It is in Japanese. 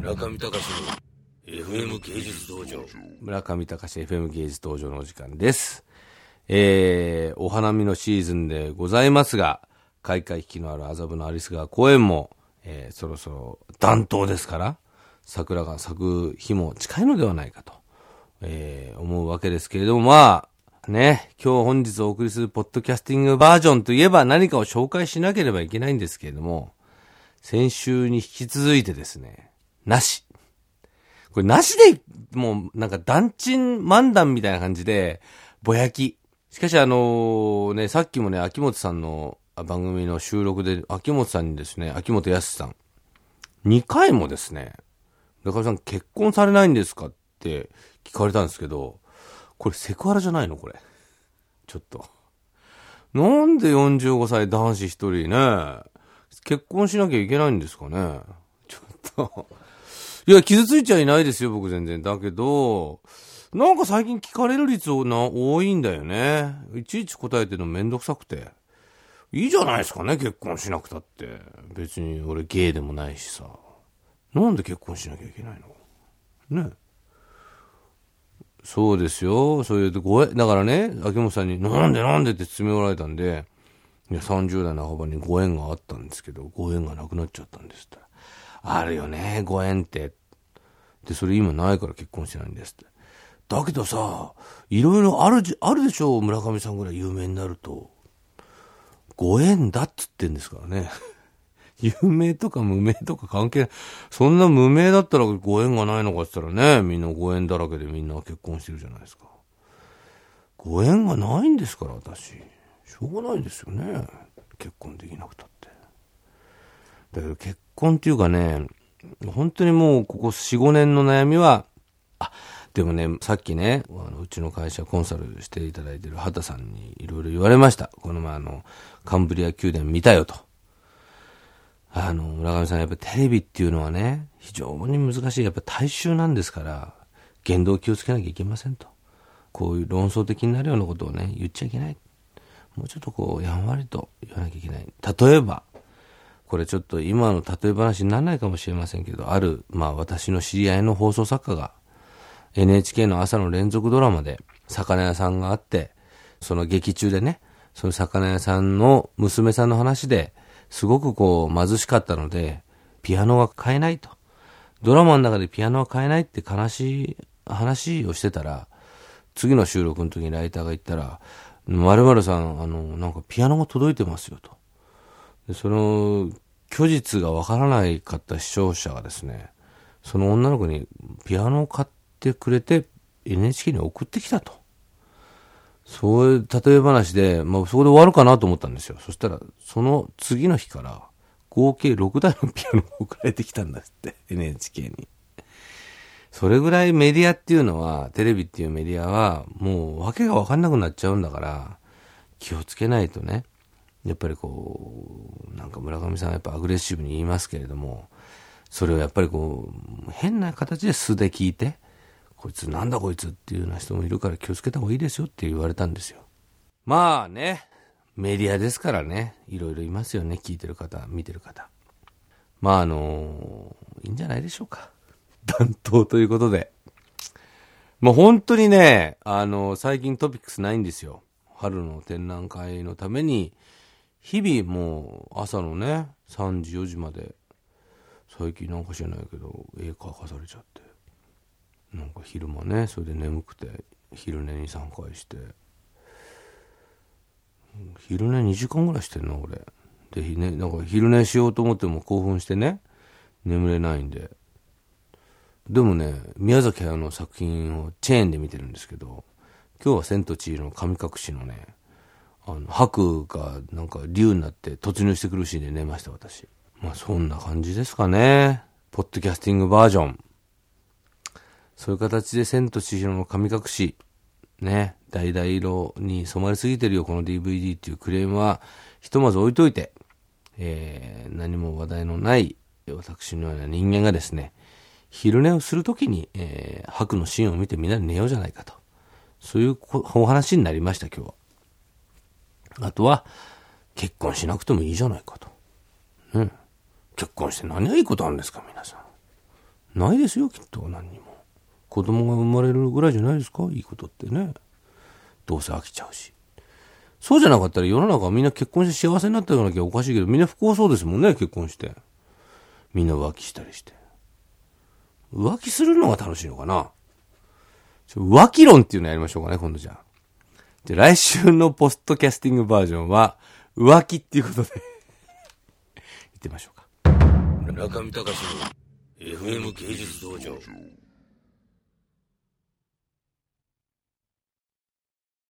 村上隆の FM 芸術道場。村上隆 FM 芸術道場のお時間です。えー、お花見のシーズンでございますが、開会期のある麻布のアリス川公園も、えー、そろそろ暖冬ですから、桜が咲く日も近いのではないかと、えー、思うわけですけれども、まあ、ね、今日本日お送りするポッドキャスティングバージョンといえば何かを紹介しなければいけないんですけれども、先週に引き続いてですね、なし。これなしで、もうなんか団地漫談みたいな感じで、ぼやき。しかしあのね、さっきもね、秋元さんの番組の収録で、秋元さんにですね、秋元康さん、2回もですね、中上さん結婚されないんですかって聞かれたんですけど、これセクハラじゃないの？これ。ちょっと。なんで45歳男子一人ね、結婚しなきゃいけないんですかね？ちょっと。いや、傷ついちゃいないですよ、僕全然。だけど、なんか最近聞かれる率な多いんだよね。いちいち答えてるのめんどくさくて。いいじゃないですかね、結婚しなくたって。別に俺ゲイでもないしさ。なんで結婚しなきゃいけないの？ね。そうですよ。そういうごえ、だからね、秋元さんに、なんでなんでって詰め寄られたんで、いや、30代半ばにご縁があったんですけど、ご縁がなくなっちゃったんですって。あるよね、ご縁って。で、それ今ないから結婚してないんですって。だけどさ、いろいろあるじ、あるでしょう、村上さんぐらい有名になると。ご縁だっつってんですからね。有名とか無名とか関係ない。そんな無名だったらご縁がないのかって言ったらね、みんなご縁だらけでみんな結婚してるじゃないですか。ご縁がないんですから、私。しょうがないですよね。結婚できなくたって。だけど結婚っていうかね、本当にもうここ4、5年の悩みは、あ、でもね、さっきね、あのうちの会社コンサルしていただいてる畑さんにいろいろ言われました。この前あの、カンブリア宮殿見たよと。あの、村上さんやっぱテレビっていうのはね、非常に難しい。やっぱ大衆なんですから、言動を気をつけなきゃいけませんと。こういう論争的になるようなことをね、言っちゃいけない。もうちょっとこう、やんわりと言わなきゃいけない。例えば、これちょっと今の例え話にならないかもしれませんけど、ある、まあ私の知り合いの放送作家が、NHK の朝の連続ドラマで、魚屋さんがあって、その劇中でね、その魚屋さんの娘さんの話で、すごくこう貧しかったので、ピアノが買えないと。ドラマの中でピアノは買えないって悲しい話をしてたら、次の収録の時にライターが言ったら、〇〇さん、あの、なんかピアノが届いてますよと。その、虚実がわからないかった視聴者がですね、その女の子にピアノを買ってくれて NHK に送ってきたと。そういう例え話で、まあそこで終わるかなと思ったんですよ。そしたら、その次の日から合計6台のピアノが送られてきたんだって、NHK に。それぐらいメディアっていうのは、テレビっていうメディアは、もう訳がわかんなくなっちゃうんだから、気をつけないとね。やっぱりこう、なんか村上さんはやっぱアグレッシブに言いますけれども、それをやっぱりこう、変な形で素で聞いて、こいつなんだこいつっていうような人もいるから気をつけた方がいいですよって言われたんですよ。まあね、メディアですからね、いろいろいますよね、聞いてる方、見てる方。まああのいいんじゃないでしょうか。担当ということで。まあ本当にね、あの最近トピックスないんですよ。春の展覧会のために、日々もう朝のね、3時4時まで、最近なんか知らないけど、絵描かされちゃって。なんか昼間ね、それで眠くて、昼寝に3回して。昼寝2時間ぐらいしてんの、俺。で、ね、なんか昼寝しようと思っても興奮してね、眠れないんで。でもね、宮崎駿の作品をチェーンで見てるんですけど、今日は千と千尋の神隠しのね、あの、白がなんか竜になって突入してくるシーンで寝ました、私。まあそんな感じですかね。ポッドキャスティングバージョン。そういう形で千と千尋の神隠し、ね、橙色に染まりすぎてるよ、この DVD っていうクレームは、ひとまず置いといて、えー、何も話題のない私のような人間がですね、昼寝をするときに、えー、白のシーンを見てみんなで寝ようじゃないかと。そういうお話になりました、今日は。あとは、結婚しなくてもいいじゃないかと。ね。結婚して何がいいことあるんですか、皆さんないですよ、きっと、何にも。子供が生まれるぐらいじゃないですか？いいことってね。どうせ飽きちゃうし。そうじゃなかったら世の中みんな結婚して幸せになっていかなきゃおかしいけど、みんな不幸そうですもんね、結婚して。みんな浮気したりして。浮気するのが楽しいのかな？浮気論っていうのやりましょうかね、今度じゃあ。じゃ、来週のポストキャスティングバージョンは、浮気っていうことで言ってみましょうか。中見隆の FM 芸術道場。